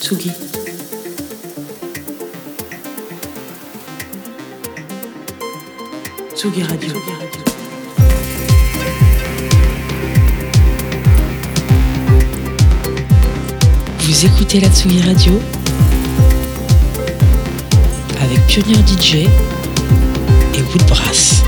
Tsugi. Tsugi Radio. Vous écoutez la Tsugi Radio avec Pionnier DJ et Woodbrass.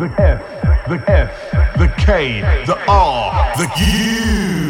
the F, the F, the K, the R, the U.